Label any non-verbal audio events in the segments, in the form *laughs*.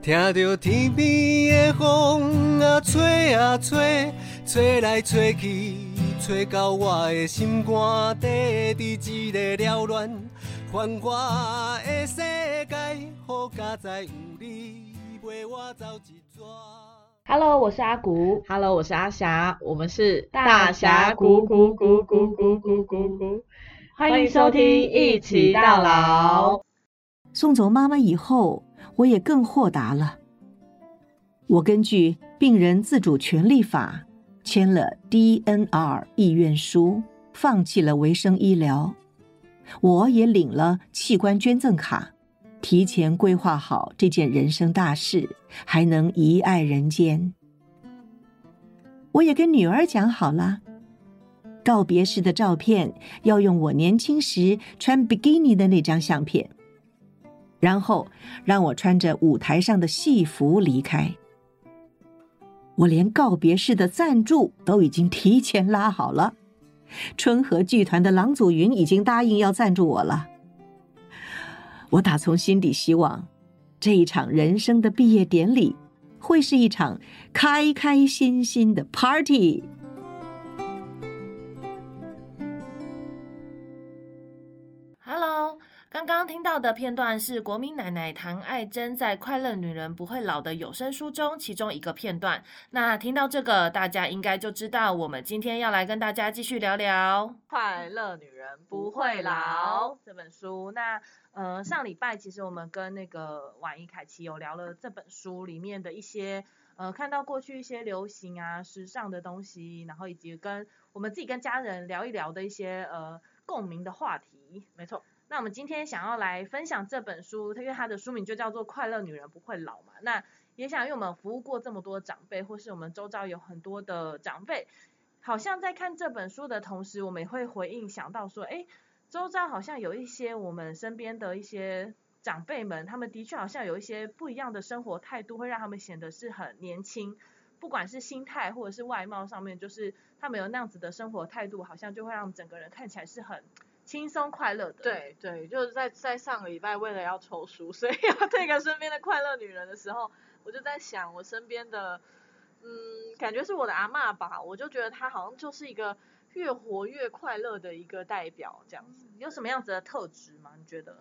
听着天边的风啊吹啊吹，吹来吹去，吹到我的心肝底，伫一个缭乱繁华的世界，好佳哉有你陪我走一逝。Hello，我是阿古。Hello，我是阿霞，我们是大峡谷谷谷谷谷谷谷谷，欢迎收听一起到老。送走妈妈以后，我也更豁达了。我根据《病人自主权利法》签了 DNR 意愿书，放弃了维生医疗。我也领了器官捐赠卡，提前规划好这件人生大事，还能遗爱人间。我也跟女儿讲好了，告别时的照片要用我年轻时穿比基尼的那张相片。然后让我穿着舞台上的戏服离开。我连告别式的赞助都已经提前拉好了，春和剧团的郎祖云已经答应要赞助我了。我打从心底希望，这一场人生的毕业典礼会是一场开开心心的 party。刚刚听到的片段是国民奶奶唐爱珍在《快乐女人不会老》的有声书中其中一个片段。那听到这个，大家应该就知道我们今天要来跟大家继续聊聊《快乐女人不会老》这本书。那呃，上礼拜其实我们跟那个婉仪凯琪有聊了这本书里面的一些呃，看到过去一些流行啊、时尚的东西，然后以及跟我们自己跟家人聊一聊的一些呃共鸣的话题。没错。那我们今天想要来分享这本书，因为它的书名就叫做《快乐女人不会老》嘛。那也想，因为我们服务过这么多长辈，或是我们周遭有很多的长辈，好像在看这本书的同时，我们也会回应想到说，哎，周遭好像有一些我们身边的一些长辈们，他们的确好像有一些不一样的生活态度，会让他们显得是很年轻，不管是心态或者是外貌上面，就是他们有那样子的生活态度，好像就会让整个人看起来是很。轻松快乐的，对对，就是在在上个礼拜为了要抽书，所以要推给身边的快乐女人的时候，我就在想我身边的，嗯，感觉是我的阿嬷吧，我就觉得她好像就是一个越活越快乐的一个代表，这样子。有什么样子的特质吗？你觉得？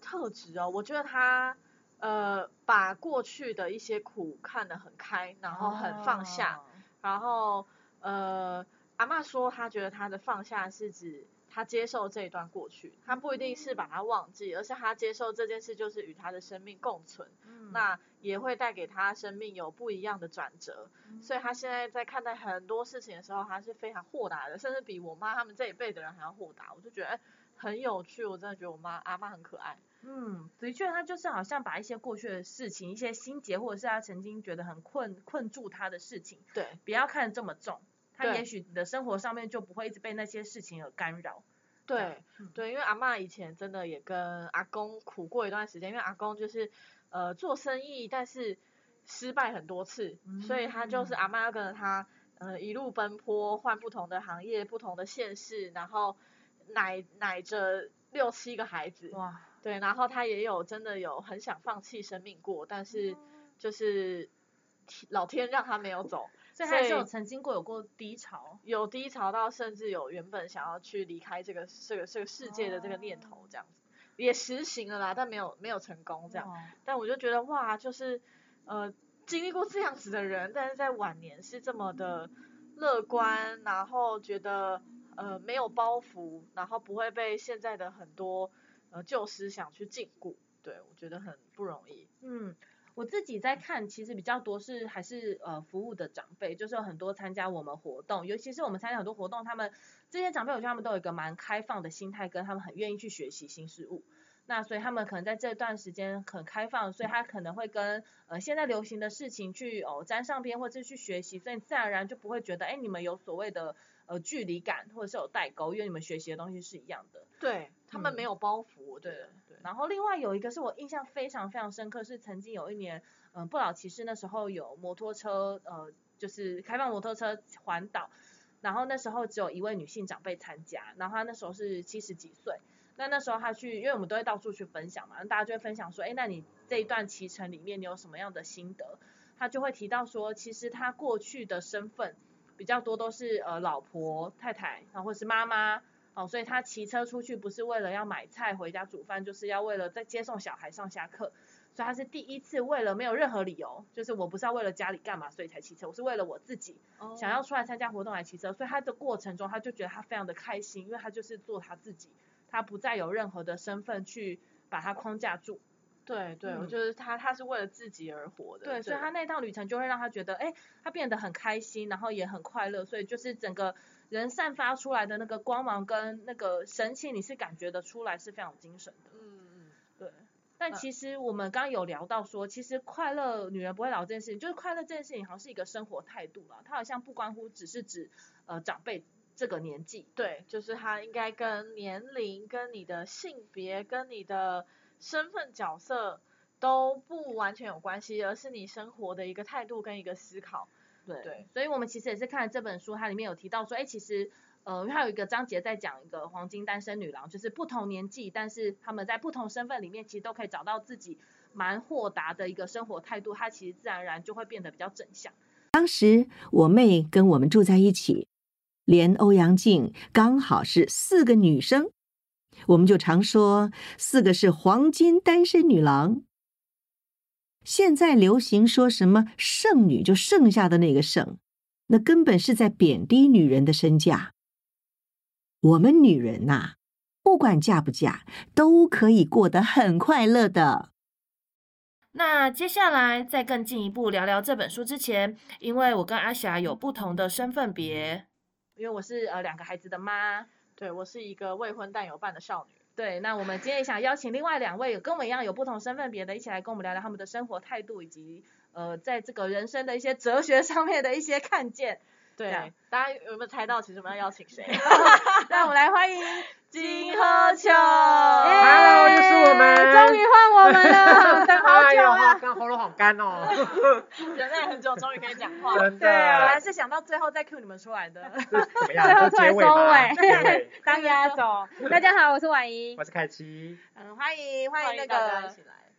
特质哦，我觉得她呃把过去的一些苦看得很开，然后很放下，哦、然后呃阿嬷说她觉得她的放下是指。他接受这一段过去，他不一定是把它忘记，而是他接受这件事就是与他的生命共存，嗯、那也会带给他生命有不一样的转折。嗯、所以他现在在看待很多事情的时候，他是非常豁达的，甚至比我妈他们这一辈的人还要豁达。我就觉得、欸、很有趣，我真的觉得我妈阿妈很可爱。嗯，的确，他就是好像把一些过去的事情、一些心结，或者是他曾经觉得很困困住他的事情，对，不要看得这么重。他也许你的生活上面就不会一直被那些事情而干扰。对、嗯、对，因为阿嬷以前真的也跟阿公苦过一段时间，因为阿公就是呃做生意，但是失败很多次，嗯、所以他就是阿妈要跟着他呃一路奔波，换不同的行业、不同的县市，然后奶奶着六七个孩子，哇，对，然后他也有真的有很想放弃生命过，但是就是老天让他没有走。所以还是有曾经过有过低潮，有低潮到甚至有原本想要去离开这个这个这个世界的这个念头，这样子、哦、也实行了啦，但没有没有成功这样。哦、但我就觉得哇，就是呃经历过这样子的人，但是在晚年是这么的乐观，然后觉得呃没有包袱，然后不会被现在的很多呃旧思想去禁锢，对我觉得很不容易。嗯。我自己在看，其实比较多是还是呃服务的长辈，就是有很多参加我们活动，尤其是我们参加很多活动，他们这些长辈，我觉得他们都有一个蛮开放的心态，跟他们很愿意去学习新事物。那所以他们可能在这段时间很开放，所以他可能会跟呃现在流行的事情去哦沾上边，或者去学习，所以自然而然就不会觉得哎你们有所谓的呃距离感，或者是有代沟，因为你们学习的东西是一样的。对他们没有包袱，我觉得。对。然后另外有一个是我印象非常非常深刻，是曾经有一年，嗯、呃，不老骑士那时候有摩托车，呃，就是开放摩托车环岛，然后那时候只有一位女性长辈参加，然后她那时候是七十几岁，那那时候他去，因为我们都会到处去分享嘛，大家就会分享说，哎，那你这一段骑程里面你有什么样的心得？他就会提到说，其实他过去的身份比较多都是呃老婆、太太然啊，或是妈妈，哦，所以他骑车出去不是为了要买菜回家煮饭，就是要为了在接送小孩上下课。所以他是第一次为了没有任何理由，就是我不是要为了家里干嘛，所以才骑车，我是为了我自己想要出来参加活动来骑车。所以他的过程中，他就觉得他非常的开心，因为他就是做他自己，他不再有任何的身份去把他框架住。对对，我觉得他他是为了自己而活的。对，所以他那趟旅程就会让他觉得，哎，他变得很开心，然后也很快乐。所以就是整个人散发出来的那个光芒跟那个神情，你是感觉得出来是非常精神的。嗯嗯，对。但其实我们刚刚有聊到说，其实快乐女人不会老这件事情，就是快乐这件事情好像是一个生活态度了，它好像不关乎只是指呃长辈这个年纪，对，就是它应该跟年龄、跟你的性别、跟你的身份角色都不完全有关系，而是你生活的一个态度跟一个思考。对，所以我们其实也是看了这本书，它里面有提到说，哎，其实。呃，还有一个章节在讲一个黄金单身女郎，就是不同年纪，但是他们在不同身份里面，其实都可以找到自己蛮豁达的一个生活态度，她其实自然而然就会变得比较正向。当时我妹跟我们住在一起，连欧阳靖刚好是四个女生，我们就常说四个是黄金单身女郎。现在流行说什么剩女，就剩下的那个剩，那根本是在贬低女人的身价。我们女人呐，不管嫁不嫁，都可以过得很快乐的。那接下来再更进一步聊聊这本书之前，因为我跟阿霞有不同的身份别，因为我是呃两个孩子的妈，对我是一个未婚但有伴的少女。对，那我们今天想邀请另外两位跟我一样有不同身份别的，一起来跟我们聊聊他们的生活态度，以及呃在这个人生的一些哲学上面的一些看见。对，大家有没有猜到其实我们要邀请谁？*laughs* *laughs* 让我们来欢迎金喝球，Hello，又是我们，终于换我们了，*laughs* 等好久了，刚喉咙好干哦，忍耐很久，终于可以讲话，真的，本来是想到最后再 Q 你们出来的，最后出来收尾，当压轴。大家好，我是婉怡，我是凯奇，嗯，欢迎欢迎那个。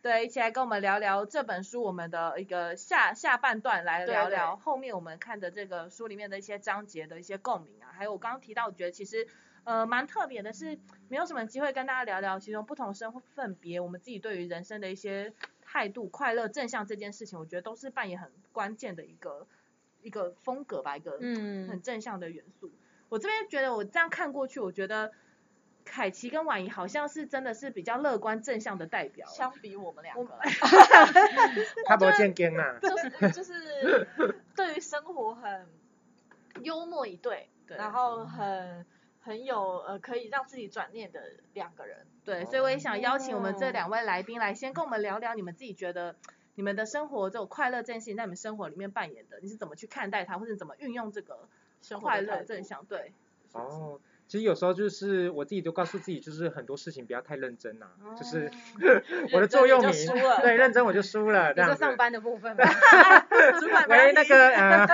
对，一起来跟我们聊聊这本书，我们的一个下下半段来聊聊后面我们看的这个书里面的一些章节的一些共鸣啊，还有我刚刚提到，我觉得其实呃蛮特别的，是没有什么机会跟大家聊聊，其中不同身份别，我们自己对于人生的一些态度、快乐、正向这件事情，我觉得都是扮演很关键的一个一个风格吧，一个嗯很正向的元素。我这边觉得我这样看过去，我觉得。凯奇跟婉仪好像是真的是比较乐观正向的代表，相比我们两个，*laughs* 他不健康啊，*laughs* 就是就是对于生活很幽默一对，然后很很有呃可以让自己转念的两个人，对，所以我也想邀请我们这两位来宾来先跟我们聊聊，你们自己觉得你们的生活这种快乐这件事情在你们生活里面扮演的，你是怎么去看待它，或者怎么运用这个快乐正向？对，哦。其实有时候就是我自己都告诉自己，就是很多事情不要太认真呐，就是 *laughs* 我的座右铭，对，认真我就输了 *laughs* 这样子。上班的部分，*laughs* 主管喂那个呃，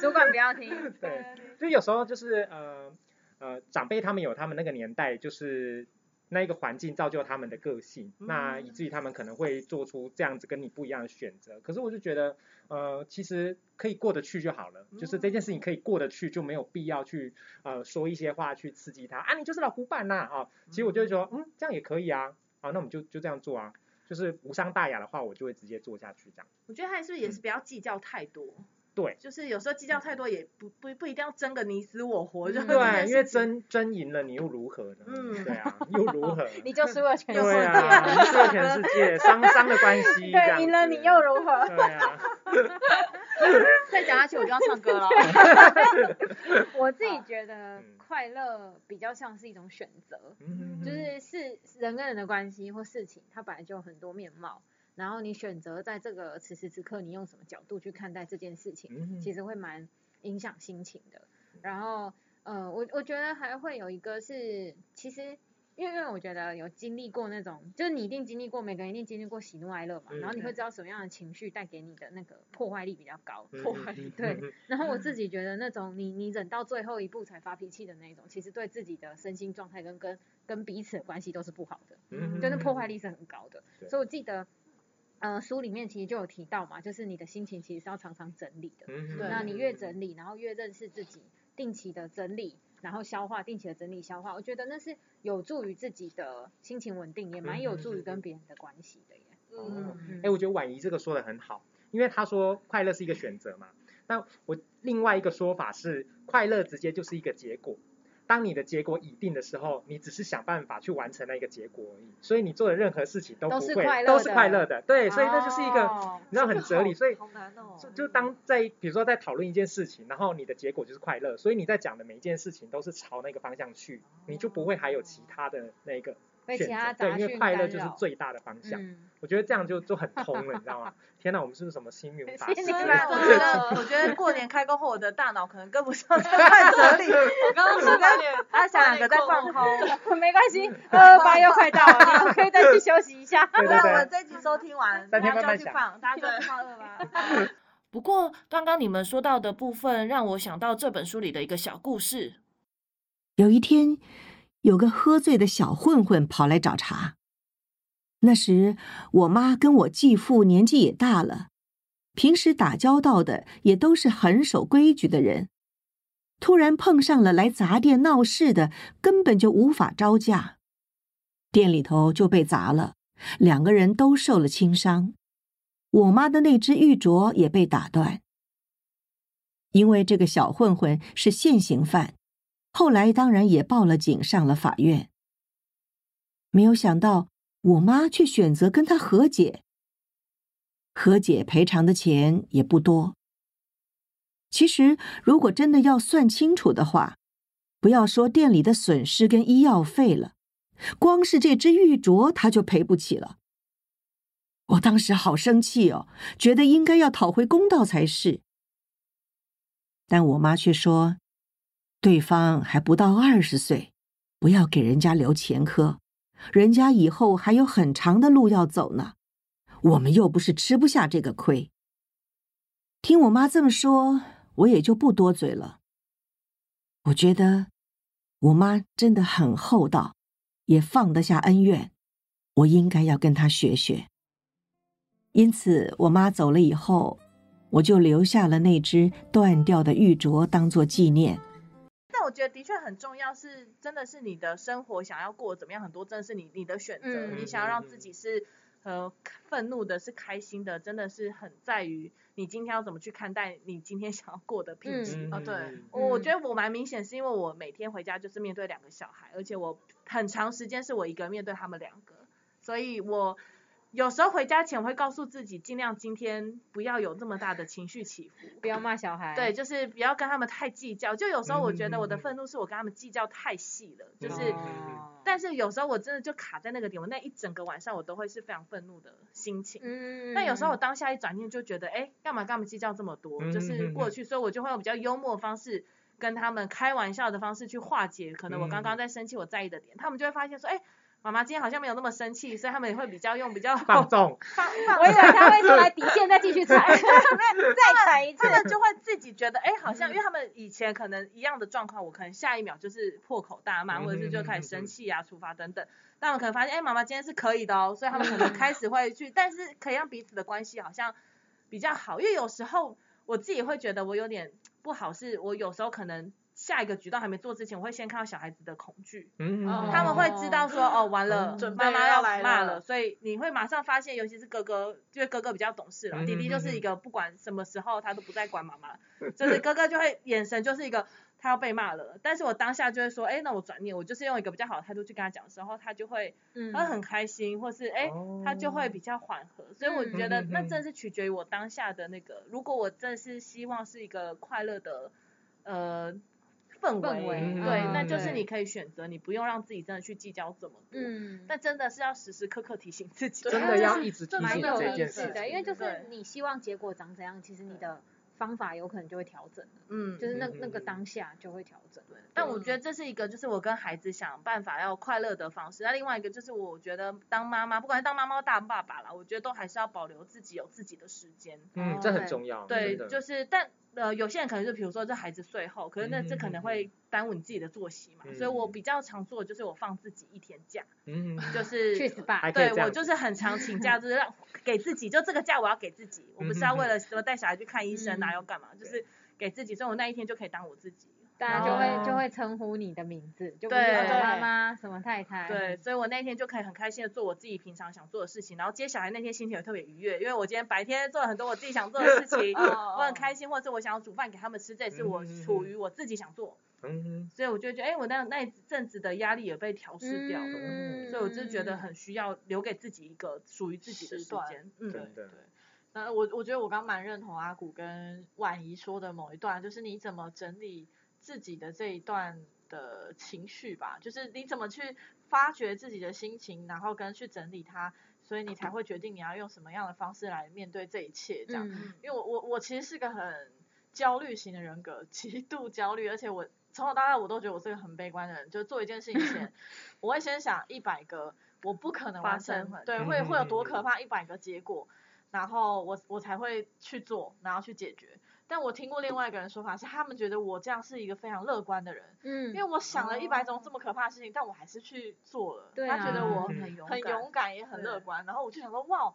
主管不要听。对，就有时候就是呃呃长辈他们有他们那个年代就是。那一个环境造就他们的个性，那以至于他们可能会做出这样子跟你不一样的选择。可是我就觉得，呃，其实可以过得去就好了，就是这件事情可以过得去，就没有必要去呃说一些话去刺激他啊，你就是老古板呐啊。其实我就会说，嗯，这样也可以啊，啊，那我们就就这样做啊，就是无伤大雅的话，我就会直接做下去这样。我觉得还是也是不要计较太多。对，就是有时候计较太多，也不不不一定要争个你死我活，就对，因为争争赢了你又如何呢？嗯，对啊，又如何？*laughs* 你就输了全世界，对啊，输了全世界，伤伤的关系，对，赢了你又如何？对啊，*laughs* 再讲下去我就要唱歌了。*laughs* 我自己觉得快乐比较像是一种选择，就是是人跟人的关系或事情，它本来就有很多面貌。然后你选择在这个此时此刻，你用什么角度去看待这件事情，其实会蛮影响心情的。然后，呃，我我觉得还会有一个是，其实因为因为我觉得有经历过那种，就是你一定经历过，每个人一定经历过喜怒哀乐嘛，然后你会知道什么样的情绪带给你的那个破坏力比较高，嗯破坏力对。然后我自 *laughs* 己觉得那种你你忍到最后一步才发脾气的那种，其实对自己的身心状态跟跟跟彼此的关系都是不好的，嗯就那破坏力是很高的。对所以我记得，呃，书里面其实就有提到嘛，就是你的心情其实是要常常整理的。嗯对那你越整理，然后越认识自己，定期的整理，然后消化，定期的整理消化，我觉得那是有助于自己的心情稳定，也蛮有助于跟别人的关系的耶。嗯，嗯哎，我觉得婉仪这个说的很好，因为她说快乐是一个选择嘛。那我另外一个说法是，快乐直接就是一个结果。当你的结果已定的时候，你只是想办法去完成那个结果而已。所以你做的任何事情都都不会都是快乐的。对，所以那就是一个，哦你知道很哲理。所以好难哦。就就当在比如说在讨论一件事情，然后你的结果就是快乐，所以你在讲的每一件事情都是朝那个方向去，你就不会还有其他的那个选被其他择。对，因为快乐就是最大的方向。嗯，我觉得这样就就很通了，你知道吗？天哪，我们是不是什么？心虽灵法师然我觉得，我觉得过年开工后，我的大脑可能跟不上这块哲理。我刚刚是有点，他想两个在放空。*laughs* 没关系，二二八又快到了，你可以再去休息一下。对对对我们对，这集收听完，大家就去放，大家就去放二八。不过刚刚你们说到的部分，让我想到这本书里的一个小故事。有一天，有个喝醉的小混混跑来找茬。那时，我妈跟我继父年纪也大了，平时打交道的也都是很守规矩的人。突然碰上了来砸店闹事的，根本就无法招架，店里头就被砸了，两个人都受了轻伤。我妈的那只玉镯也被打断。因为这个小混混是现行犯。后来当然也报了警，上了法院。没有想到，我妈却选择跟他和解。和解赔偿的钱也不多。其实，如果真的要算清楚的话，不要说店里的损失跟医药费了，光是这只玉镯他就赔不起了。我当时好生气哦，觉得应该要讨回公道才是。但我妈却说。对方还不到二十岁，不要给人家留前科，人家以后还有很长的路要走呢。我们又不是吃不下这个亏。听我妈这么说，我也就不多嘴了。我觉得我妈真的很厚道，也放得下恩怨，我应该要跟她学学。因此，我妈走了以后，我就留下了那只断掉的玉镯当做纪念。但我觉得的确很重要，是真的是你的生活想要过怎么样，很多真的是你你的选择，嗯你想要让自己是呃愤怒的，是开心的，真的是很在于你今天要怎么去看待你今天想要过的品质。嗯啊对。我我觉得我蛮明显，是因为我每天回家就是面对两个小孩，而且我很长时间是我一个人面对他们两个，所以我有时候回家前我会告诉自己，尽量今天不要有那么大的情绪起伏。不要骂小孩。对，就是不要跟他们太计较。就有时候我觉得我的愤怒是我跟他们计较太细了，就嗯是，哦但是有时候我真的就卡在那个点，我那一整个晚上我都会是非常愤怒的心情。嗯，但有时候我当下一转念就觉得，哎，干嘛跟他们计较这么多？嗯就是过去，所以我就会用比较幽默的方式跟他们开玩笑的方式去化解可能我刚刚在生气我在意的点，他们就会发现说，哎。妈妈今天好像没有那么生气，所以他们也会比较用比较放纵，*laughs* 放放我以为他会出来底线再继续踩，再踩一次他。们就会自己觉得，哎，好像 *laughs* 因为他们以前可能一样的状况，我可能下一秒就是破口大骂，嗯或者是就开始生气啊、处罚等等。但他们可能发现，哎，妈妈今天是可以的哦，所以他们可能开始会去，但是可以让彼此的关系好像比较好。因为有时候我自己会觉得我有点不好，是我有时候可能下一个举动还没做之前，我会先看到小孩子的恐惧。嗯哦他们会知道说，哦，完了，准备妈妈要来了骂了，所以你会马上发现，尤其是哥哥，因为哥哥比较懂事了，嗯弟弟就是一个不管什么时候他都不再管妈妈，*laughs* 就是哥哥就会眼神就是一个他要被骂了，但是我当下就会说，哎，那我转念，我就是用一个比较好的态度去跟他讲的时候，他就会嗯。他会很开心，或是哎，他就会比较缓和，所以我嗯觉得那真的是取决于我当下的那个，如果我真的是希望是一个快乐的，呃。氛氛围对，嗯那就是你可以选择，你不用让自己真的去计较这么多。嗯，那真的是要时时刻刻提醒自己。真的要一直提醒这件事的。因为就是你希望结果长怎样，其实你的方法有可能就会调整，嗯，就是那那个嗯当下就会调整。对但我觉得这是一个，就是我跟孩子想办法要快乐的方式。那另外一个就是，我觉得当妈妈，不管是当妈妈、当爸爸啦，我觉得都还是要保留自己有自己的时间。嗯，这很重要。对，的就是但呃，有些人可能就比如说这孩子睡后，可是那这可能会耽误你自己的作息嘛。所以我比较常做的就是我放自己一天假，嗯，就是去 SPA，对我就是很常请假，就是让 *laughs* 给自己，就这个假我要给自己，我不是要为了什么带小孩去看医生啊，要干嘛，就是给自己，所以我那一天就可以当我自己。大家就会就会称呼你的名字，就不是什么妈妈什么太太。对，所以我那天就可以很开心的做我自己平常想做的事情，然后接小孩那天心情也特别愉悦，因为我今天白天做了很多我自己想做的事情，*laughs* 我很开心，或者是我想要煮饭给他们吃，这也是我处于我自己想做。嗯，所以我就觉得，哎，我那那一阵子的压力也被调试掉了，嗯、所以我就觉得很需要留给自己一个属于自己的时间。嗯，对对。那我我觉得我刚蛮认同阿古跟婉仪说的某一段，就是你怎么整理。自己的这一段的情绪吧，就是你怎么去发掘自己的心情，然后跟去整理它，所以你才会决定你要用什么样的方式来面对这一切。这样，嗯、因为我我我其实是个很焦虑型的人格，*laughs* 极度焦虑，而且我从小到大我都觉得我是个很悲观的人，就做一件事情前，*laughs* 我会先想一百个我不可能完成，对，会会有多可怕一百个结果，然后我我才会去做，然后去解决。但我听过另外一个人说法是，他们觉得我这样是一个非常乐观的人，嗯，因为我想了一百种这么可怕的事情，但我还是去做了。对他觉得我很勇很勇敢，也很乐观。然后我就想说，哇，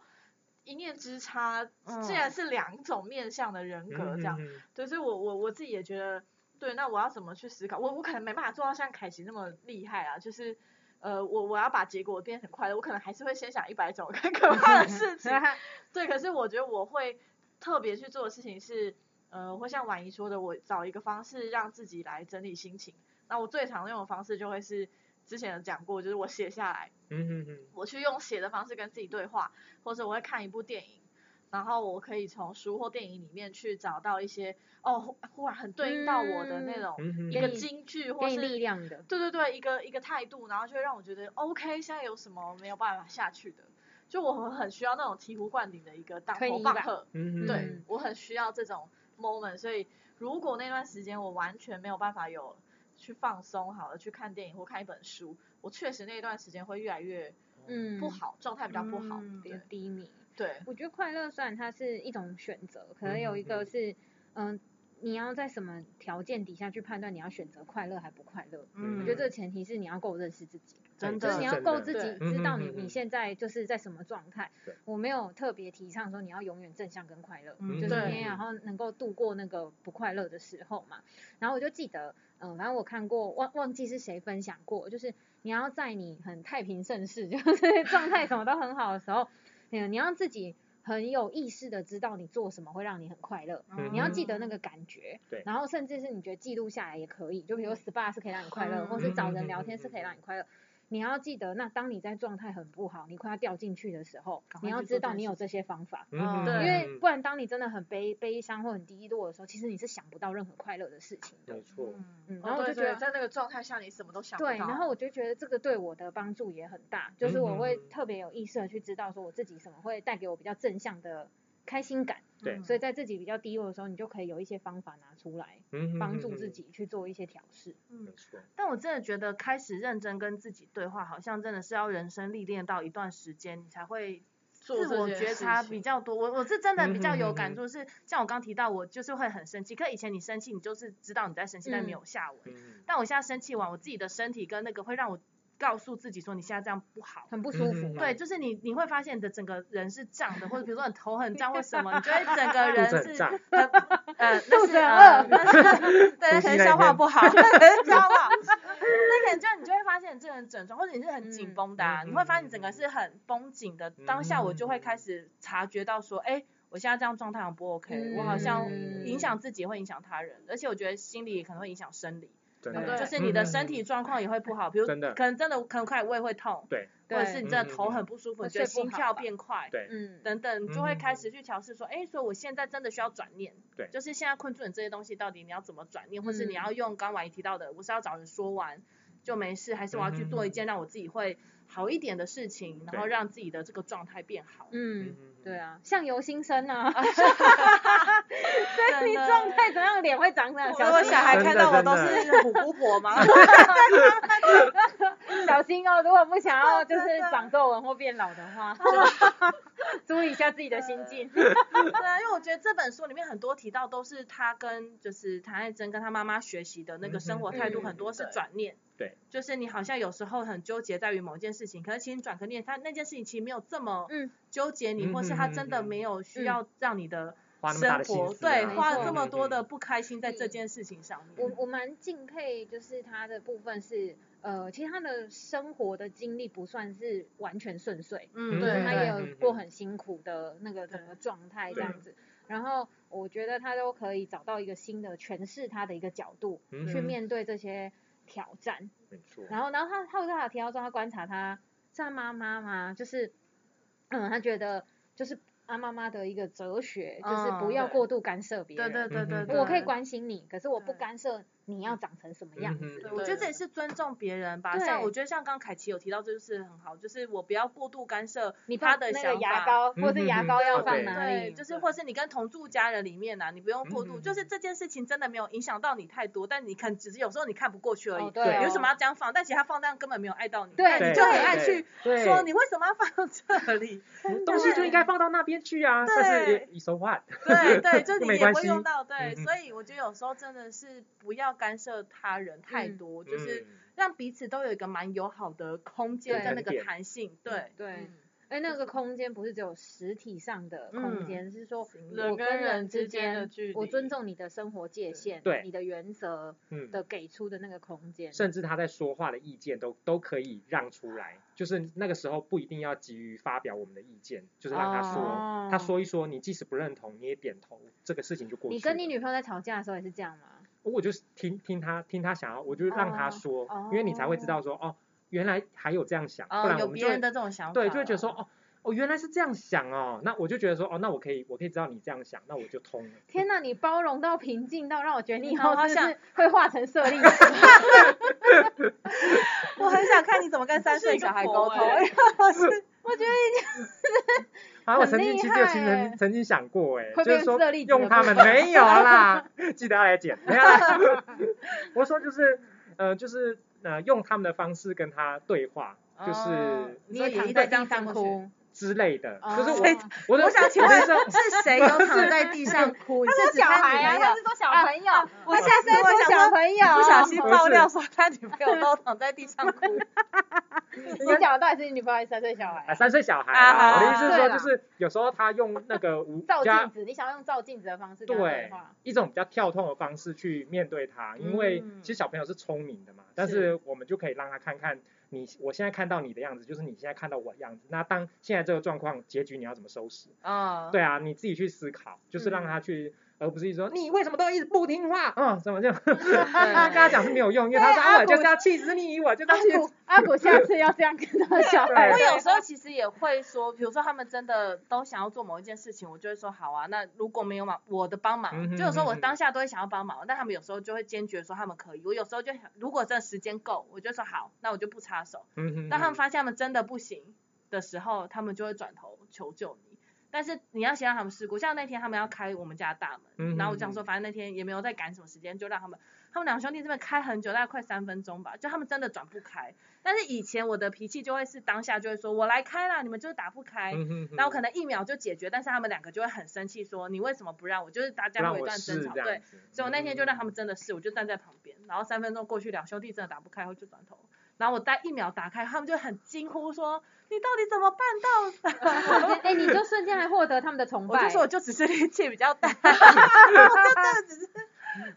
一念之差，竟然是两种面向的人格这样。对，所以我我我自己也觉得，对，那我要怎么去思考？我我可能没办法做到像凯奇那么厉害啊，就是呃，我我要把结果变很快乐，我可能还是会先想一百种更 *laughs* 可怕的事情。*laughs* 对，可是我觉得我会特别去做的事情是。呃，会像婉仪说的，我找一个方式让自己来整理心情。那我最常用的方式就会是之前有讲过，就是我写下来，嗯嗯嗯，我去用写的方式跟自己对话，或者我会看一部电影，然后我可以从书或电影里面去找到一些哦，忽然很对应到我的那种一个金句或是力量的，对对对，一个一个态度，然后就会让我觉得 OK，现在有什么没有办法下去的，就我很需要那种醍醐灌顶的一个当头棒喝，嗯对我很需要这种。moment，所以如果那段时间我完全没有办法有去放松，好了，去看电影或看一本书，我确实那段时间会越来越嗯不好，状态比较不好，比较低迷。对，我觉得快乐虽然它是一种选择，可能有一个是嗯。你要在什么条件底下去判断你要选择快乐还不快乐？嗯，我觉得这个前提是你要够认识自己，真的，就是你要够自己知道你你现在就是在什么状态。我没有特别提倡说你要永远正向跟快乐，就是你然后能够度过那个不快乐的时候嘛。然后我就记得，嗯，反正我看过忘忘记是谁分享过，就是你要在你很太平盛世，*laughs* 就是状态什么都很好的时候，嗯，你要自己。很有意识的知道你做什么会让你很快乐，你要记得那个感觉，对，然后甚至是你觉得记录下来也可以，就比如 SPA 是可以让你快乐，或是找人聊天是可以让你快乐。你要记得，那当你在状态很不好，你快要掉进去的时候，你要知道你有这些方法，嗯，对，因为不然当你真的很悲悲伤或很低落的时候，其实你是想不到任何快乐的事情的，没错，嗯，然后我就觉得在那个状态下你什么都想不到，对，然后我就觉得这个对我的帮助也很大，就是我会特别有意识的去知道说我自己什么会带给我比较正向的。开心感，对，所以在自己比较低落的时候，你就可以有一些方法拿出来，嗯，帮助自己去做一些调试，嗯，没错。但我真的觉得开始认真跟自己对话，好像真的是要人生历练到一段时间，你才会自我觉察比较多。我我是真的比较有感触，是像我刚提到，我就是会很生气，可以前你生气，你就是知道你在生气，但没有下文。但我现在生气完，我自己的身体跟那个会让我。告诉自己说你现在这样不好，很不舒服。对，就是你你会发现你的整个人是胀的，或者比如说你头很胀或什么，你觉得整个人是呃肚子饿，对，可能消化不好，*laughs* 消化不好，那可能就你就会发现你这个人整装，或者你是很紧绷的，你会发现你整个是很绷紧的。当下我就会开始察觉到说，哎，我现在这样状态很不 OK，我好像影响自己会影响他人，而且我觉得心理可能会影响生理。就是你的身体状况也会不好，比如可能真的可能开始胃会痛，对，或者是你真的头很不舒服，觉得心跳变快，对，嗯，等等，就会开始去调试说，哎，所以我现在真的需要转念，对，就是现在困住你这些东西，到底你要怎么转念，或是你要用刚婉仪提到的，我是要找人说完就没事，还是我要去做一件让我自己会好一点的事情，然后让自己的这个状态变好。嗯，嗯对，啊，相由心生啊，*laughs* 真你的状态怎样，脸会长这样。如果小孩看到我都是虎姑婆吗？*laughs* *laughs* 小心哦，如果不想要就是长皱纹或变老的话，*laughs* 注意一下自己的心境。*laughs* 对啊，因为我觉得这本书里面很多提到都是他跟就是谭爱珍跟他妈妈学习的那个生活态度，嗯很多是转念。对，就是你好像有时候很纠结在于某一件事情，可是其实转个念，他那件事情其实没有这么嗯。纠结你，嗯或是他嗯真的嗯没有需要让你的生活对花这么多的不开心在这件事情上面。我我蛮敬佩，就是他的部分是，呃，其实他的生活的经历不算是完全顺遂，嗯，就是对，他也有过很辛苦的那个整个状态这样子。然后我觉得他都可以找到一个新的诠释他的一个角度，嗯去面对这些挑战。没错，然后，然后他他有在他提到说，他观察他是他妈妈吗？就是，嗯，他觉得就是他妈妈的一个哲学，就是不要过度干涉别对人。对对对嗯对，我可以关心你，可是我不干涉你要长成什么样子。嗯对，我觉得这也是尊重别人吧。像我觉得像刚刚凯奇有提到，这就是很好，就是我不要过度干涉你他的想放那个牙法。膏，或是牙膏要放哪对，里？就是或是你跟同住家人里面呐、啊，你不用过度，就是这件事情真的没有影响到你太多，但你看只是有时候你看不过去而已。哦对对你为什么要这样放？但其实他放那样根本没有碍到你，对但你就很爱去说你为什么要放到这里？*laughs* 东西就应该放到那边去啊，但是对也 so what？对对，就 *laughs* 你也没关系会用到，对，所以我觉得有时候真的是不要干涉他人太嗯。多，就是嗯。让彼此都有一个蛮友好的空间对。跟那个弹性，对。对。嗯。哎，那个空间不是只有实体上的空间，是说我跟人之之间的距离。我尊重你的生活界限，对。你的原则嗯。的给出的那个空间。甚至他在说话的意见都都可以让出来，就是那个时候不一定要急于发表我们的意见，就是让他说，哦。他说一说，你即使不认同，你也点头，这个事情就过去了。你跟你女朋友在吵架的时候也是这样吗？我就是听听他听他想要，我就让他哦说，哦因为你才会知道说，哦，原来还有这样想，不哦，然我们就会有别人的这种想法，对，就会觉得说，哦。哦，原来是这样想哦，那我就觉得说，哦，那我可以，我可以知道你这样想，那我就通了。天哪，你包容到平静到让我觉得你以后是不是会化成舍利子？*laughs* 我很想看你怎么跟三岁小孩沟通，哎 *laughs* 我觉得 *laughs* *laughs* 啊，我曾经厉其实有曾害欸曾曾经想过，哎，就是说用他们没有啦，*laughs* 记得要来剪，没有啦。*laughs* 我说就是呃，就是呃，用他们的方式跟他对话，就是哦你躺在地上哭，之类的，哦就是我我想请问是谁有躺在地上哭？他是指小他孩啊，他是？说小朋友，我他下次在说小朋友，不小心爆料说他女朋友都躺在地上哭，*laughs* 你讲的到底是你女朋友还是三岁小孩啊，？三岁小孩啊。啊，我的意思是说，就是有时候他用那个无照镜子，你想要用照镜子的方式对一种比较跳痛的方式去面对他，因为嗯其实小朋友是聪明的嘛，但是我们就可以让他看看你，我现在看到你的样子，就是你现在看到我的样子。那当现在这个状况结局你要怎么收拾？啊，对啊，你自己去思考，就是让嗯他去，而不是说你为什么都一直不听话啊？怎么这样？*laughs* 跟他讲是没有用，因为他说啊我就是要气死你，我就是要阿气死古阿古下次要这样跟他小孩我有时候其实也会说，比如说他们真的都想要做某一件事情，我就会说好啊。那如果没有忙我的帮嗯忙，哼就有时候我当下都会想要帮忙，但他们有时候就会坚决说他们可以。我有时候就想，如果真的时间够，我就说好，那我就不插手。嗯哼当他们发现他们真的不行的时候，他们就会转头求救你。但是你要先让他们试过，像那天他们要开我们家大门，嗯然后我讲说，反正那天也没有在赶什么时间，就让他们，他们两兄弟这边开很久，大概快三分钟吧，就他们真的转不开。但是以前我的脾气就会是当下就会说，我来开啦，你们就是打不开，嗯哼哼然后可能一秒就解决，但是他们两个就会很生气，说你为什么不让我？就是大家会有一段争吵，对所以我那天就让他们们真的试，我就站在旁边，然后三分钟过去，两兄弟真的打不开，后就转头，然后我待一秒打开，他们就很惊呼说：“你到底怎么办到的？” *laughs* 哎，你就瞬间还获得他们的崇拜，我就说我就只是力气比较大，我 *laughs* 就 *laughs* 真的只是，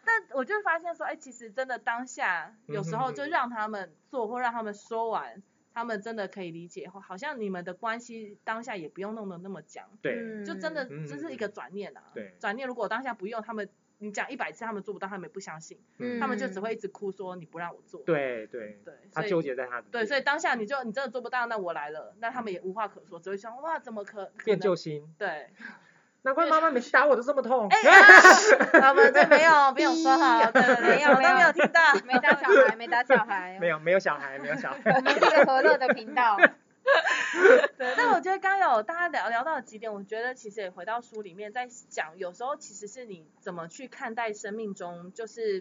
但我就发现说，哎，其实真的当下有时候就让他们做或让他们说完，他们真的可以理解，好像你们的关系当下也不用弄得那么僵，对嗯。就真的嗯这是一个转念啊，对。转念如果我当下不用，他们你讲一百次他们做不到，他们也不相信，嗯他们就只会一直哭说你不让我做，对对，对，他纠结在他的对，所以当下你就你真的做不到，那我来了，那他们也无话可说，只会想哇怎么可可变救星。对，*laughs* 难怪妈妈每次打我都这么痛。*laughs* 哎，我们这没有没有说好，对对对，没有我都没有听到，没打小孩，没打小孩，没有没有小孩，没有小孩。我们是个和乐的频道。*laughs* 对，但我觉得刚有大家聊聊到几点，我觉得其实也回到书里面在讲，有时候其实是你怎么去看待生命中，就是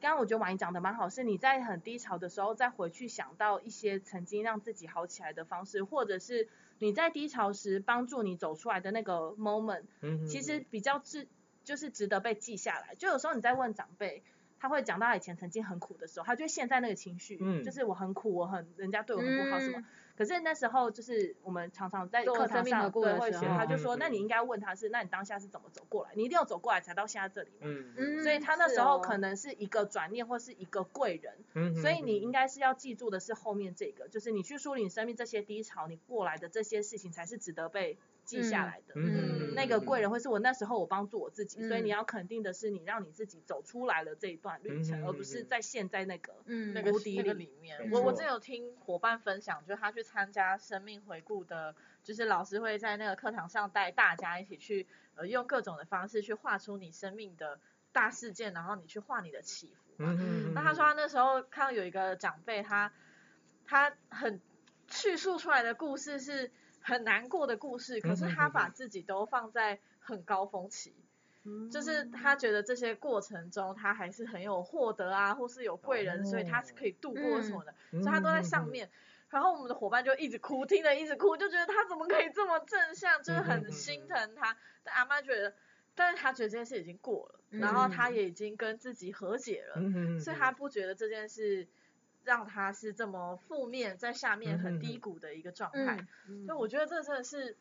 刚刚我觉得婉莹讲的蛮好，是你在很低潮的时候再回去想到一些曾经让自己好起来的方式，或者是你在低潮时帮助你走出来的那个 moment，其实比较值就是值得被记下来。就有时候你在问长辈。他会讲到以前曾经很苦的时候，他就现在那个情绪，就是我很苦，我很人家对我很不好什么。可是那时候就是我们常常在课堂上对会学，他就说，那你应该问他是，那你当下是怎么走过来？你一定要走过来才到现在这里嘛。嗯所以他那时候可能是一个转念或是一个贵人。嗯。所以你应该是要记住的是后面这个，就是你去梳理你生命这些低潮，你过来的这些事情才是值得被。记下来的，嗯，那个贵人会是我那时候我帮助我自己，所以你要肯定的是你让你自己走出来了这一段旅程，而不是在现在那个那个那个里面。我我真有听伙伴分享，就是他去参加生命回顾的，就是老师会在那个课堂上带大家一起去，呃，用各种的方式去画出你生命的大事件，然后你去画你的起伏。嗯那他说他那时候看到有一个长辈，他他很叙述出来的故事是。很难过的故事，可是他把自己都放在很高峰期，就是他觉得这些过程中他还是很有获得啊，或是有贵人，所以他是可以度过什么的，所以他都在上面。然后我们的伙伴就一直哭，听着一直哭，就觉得他怎么可以这么正向，就是很心疼他。但阿妈觉得，但是他觉得这件事已经过了，然后他也已经跟自己和解了，所以他不觉得这件事。让他是这么负面，在下面很低谷的一个状态，所以我觉得这真的是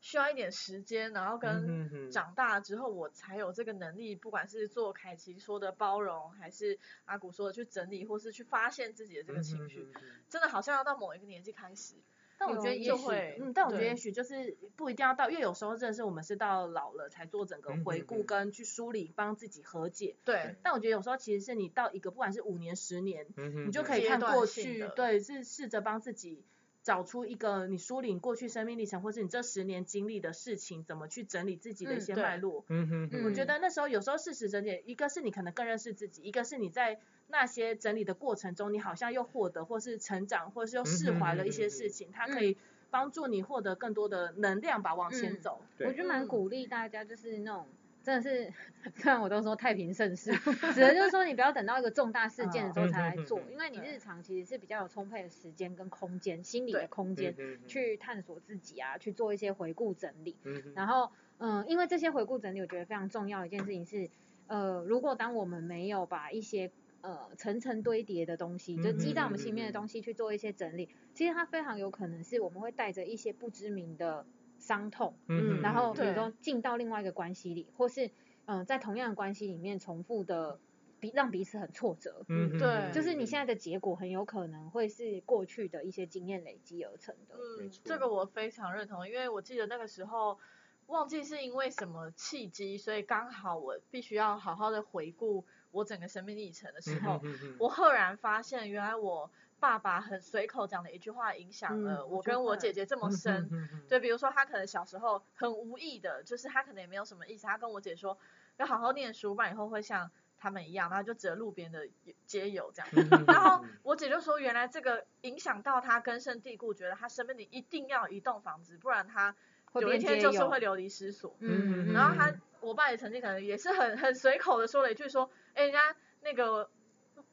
需要一点时间，然后跟长大之后，我才有这个能力，不管是做凯奇说的包容，还是阿古说的去整理，或是去发现自己的这个情绪，真的好像要到某一个年纪开始。但我觉得也许，嗯，但我觉得也许就是不一定要到，因为有时候真的是我们是到老了才做整个回顾跟去梳理，帮自己和解。对。但我觉得有时候其实是你到一个不管是五年、十年，你就可以看过去，对，是试着帮自己找出一个你梳理过去生命历程，或是你这十年经历的事情，怎么去整理自己的一些脉络。嗯哼。我觉得那时候有时候事实整理，一个是你可能更认识自己，一个是你在。那些整理的过程中，你好像又获得，或是成长，或是又释怀了一些事情，它可以帮助你获得更多的能量吧，往前走。我觉得蛮鼓励大家，就是那种真的是，*laughs* 虽然我都说太平盛世，只能就是说你不要等到一个重大事件的时候才来做，因为你日常其实是比较有充沛的时间跟空间，心理的空间去探索自己啊，去做一些回顾整理。然后，嗯，因为这些回顾整理，我觉得非常重要一件事情是，呃，如果当我们没有把一些呃，层层堆叠的东西，就积在我们心里面的东西去做一些整理。其实它非常有可能是我们会带着一些不知名的伤痛，嗯，然后比如说进到另外一个关系里，或是嗯，在同样的关系里面重复的彼让彼此很挫折，嗯，对，就是你现在的结果很有可能会是过去的一些经验累积而成的。嗯，这个我非常认同，因为我记得那个时候忘记是因为什么契机，所以刚好我必须要好好的回顾。我整个生命历程的时候，我赫然发现，原来我爸爸很随口讲的一句话，影响了我跟我姐姐这么深。对，比如说他可能小时候很无意的，就是他可能也没有什么意思，他跟我姐说要好好念书，不然以后会像他们一样，然后就指着路边的街友这样。然后我姐就说，原来这个影响到他根深蒂固，觉得他身边里一定要一栋房子，不然他有一天就是会流离失所。嗯，然后他。我爸也曾经可能也是很很随口的说了一句说，哎，人家那个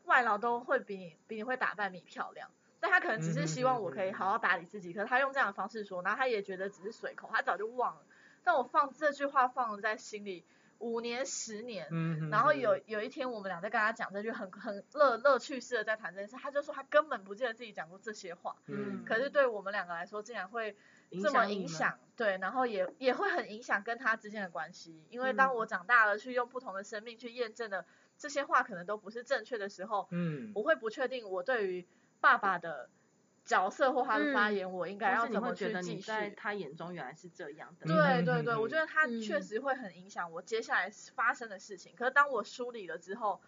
外劳都会比你比你会打扮，比你漂亮，但他可能只是希望我可以好好打理自己，可是他用这样的方式说，然后他也觉得只是随口，他早就忘了。但我放这句话放在心里五年十年，然后有有一天我们俩在跟他讲这句很很乐乐趣似的在谈这件事，他就说他根本不记得自己讲过这些话，嗯，可是对我们两个来说竟然会。这么影响，对，然后也也会很影响跟他之间的关系，因为当我长大了，去用不同的生命去验证的这些话，可能都不是正确的时候，嗯，我会不确定我对于爸爸的角色或他的发言，我应该要怎么去继续。在他眼中原来是这样的。对对对，我觉得他确实会很影响我接下来发生的事情。可是当我梳理了之后，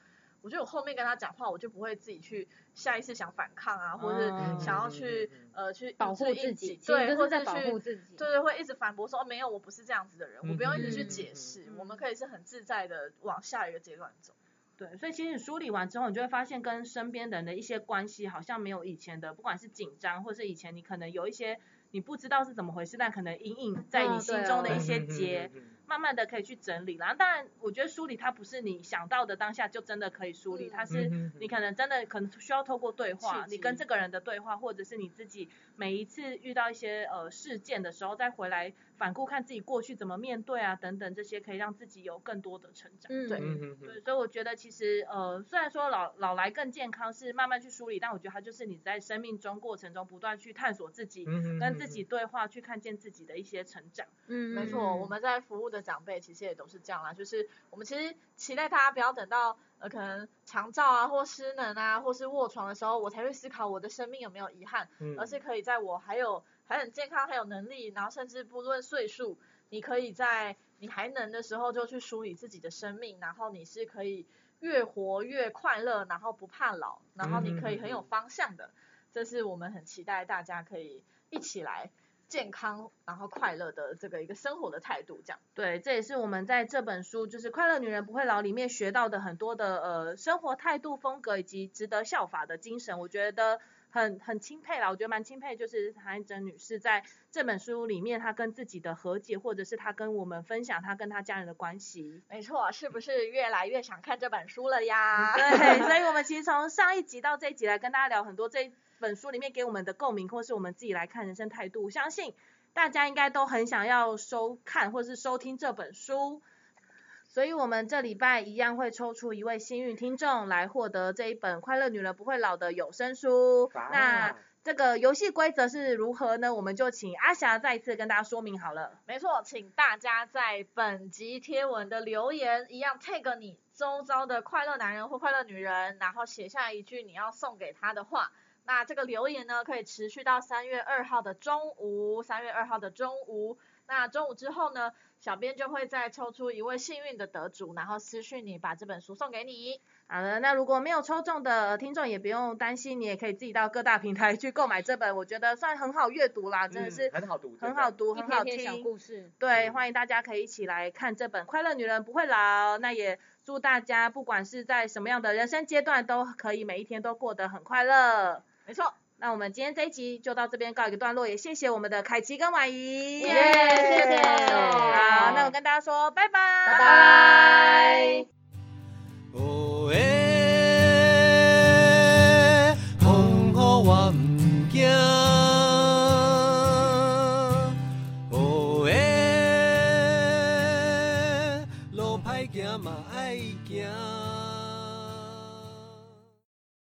我觉得我后面跟他讲话，我就不会自己去下意识想反抗啊，或者想要去呃去保护自己，对，或者去对对，会一直反驳说哦没有，我不是这样子的人，我不用一直去解释，我们可以是很自在的往下一个阶段走。对，所以其实你梳理完之后，你就会发现跟身边人的一些关系好像没有以前的，不管是紧张，或是以前你可能有一些你不知道是怎么回事，但可能隐隐在你心中的一些结。慢慢的可以去整理，然后当然，我觉得梳理它不是你想到的当下就真的可以梳理，它是你可能真的可能需要透过对话，你跟这个人的对话，或者是你自己每一次遇到一些呃事件的时候，再回来反顾看自己过去怎么面对啊等等这些，可以让自己有更多的成长。对，对，所以我觉得其实呃虽然说老老来更健康是慢慢去梳理，但我觉得它就是你在生命中过程中不断去探索自己，跟自己对话，去看见自己的一些成长。嗯，没错，我们在服务的。长辈其实也都是这样啦，就是我们其实期待大家不要等到呃可能肠照啊或失能啊或是卧床的时候，我才会思考我的生命有没有遗憾，嗯而是可以在我还有还很健康还有能力，然后甚至不论岁数，你可以在你还能的时候就去梳理自己的生命，然后你是可以越活越快乐，然后不怕老，然后你可以很有方向的，这是我们很期待大家可以一起来。健康，然后快乐的这个一个生活的态度，这样。对，这也是我们在这本书就是《快乐女人不会老》里面学到的很多的呃生活态度风格以及值得效法的精神，我觉得很很钦佩啦。我觉得蛮钦佩，就是韩珍女士在这本书里面，她跟自己的和解，或者是她跟我们分享她跟她家人的关系。没错，是不是越来越想看这本书了呀？对，*laughs* 所以我们其实从上一集到这一集来跟大家聊很多这。本书里面给我们的共鸣，或是我们自己来看人生态度，相信大家应该都很想要收看或是收听这本书，所以我们这礼拜一样会抽出一位幸运听众来获得这一本《快乐女人不会老》的有声书。那这个游戏规则是如何呢？我们就请阿霞再一次跟大家说明好了。没错，请大家在本集贴文的留言一样 tag 你周遭的快乐男人或快乐女人，然后写下一句你要送给他的话。那这个留言呢，可以持续到三月二号的中午，三月二号的中午。那中午之后呢，小编就会再抽出一位幸运的得主，然后私讯你，把这本书送给你。好的，那如果没有抽中的听众也不用担心，你也可以自己到各大平台去购买这本，我觉得算很好阅读啦，真的是很好读，很好读，很好听。小故事。对，欢迎大家可以一起来看这本《快乐女人不会老》。那也祝大家不管是在什么样的人生阶段，都可以每一天都过得很快乐。没错，那我们今天这一集就到这边告一个段落，也谢谢我们的凯奇跟婉仪，耶，谢谢。好，那我跟大家说拜拜，拜拜。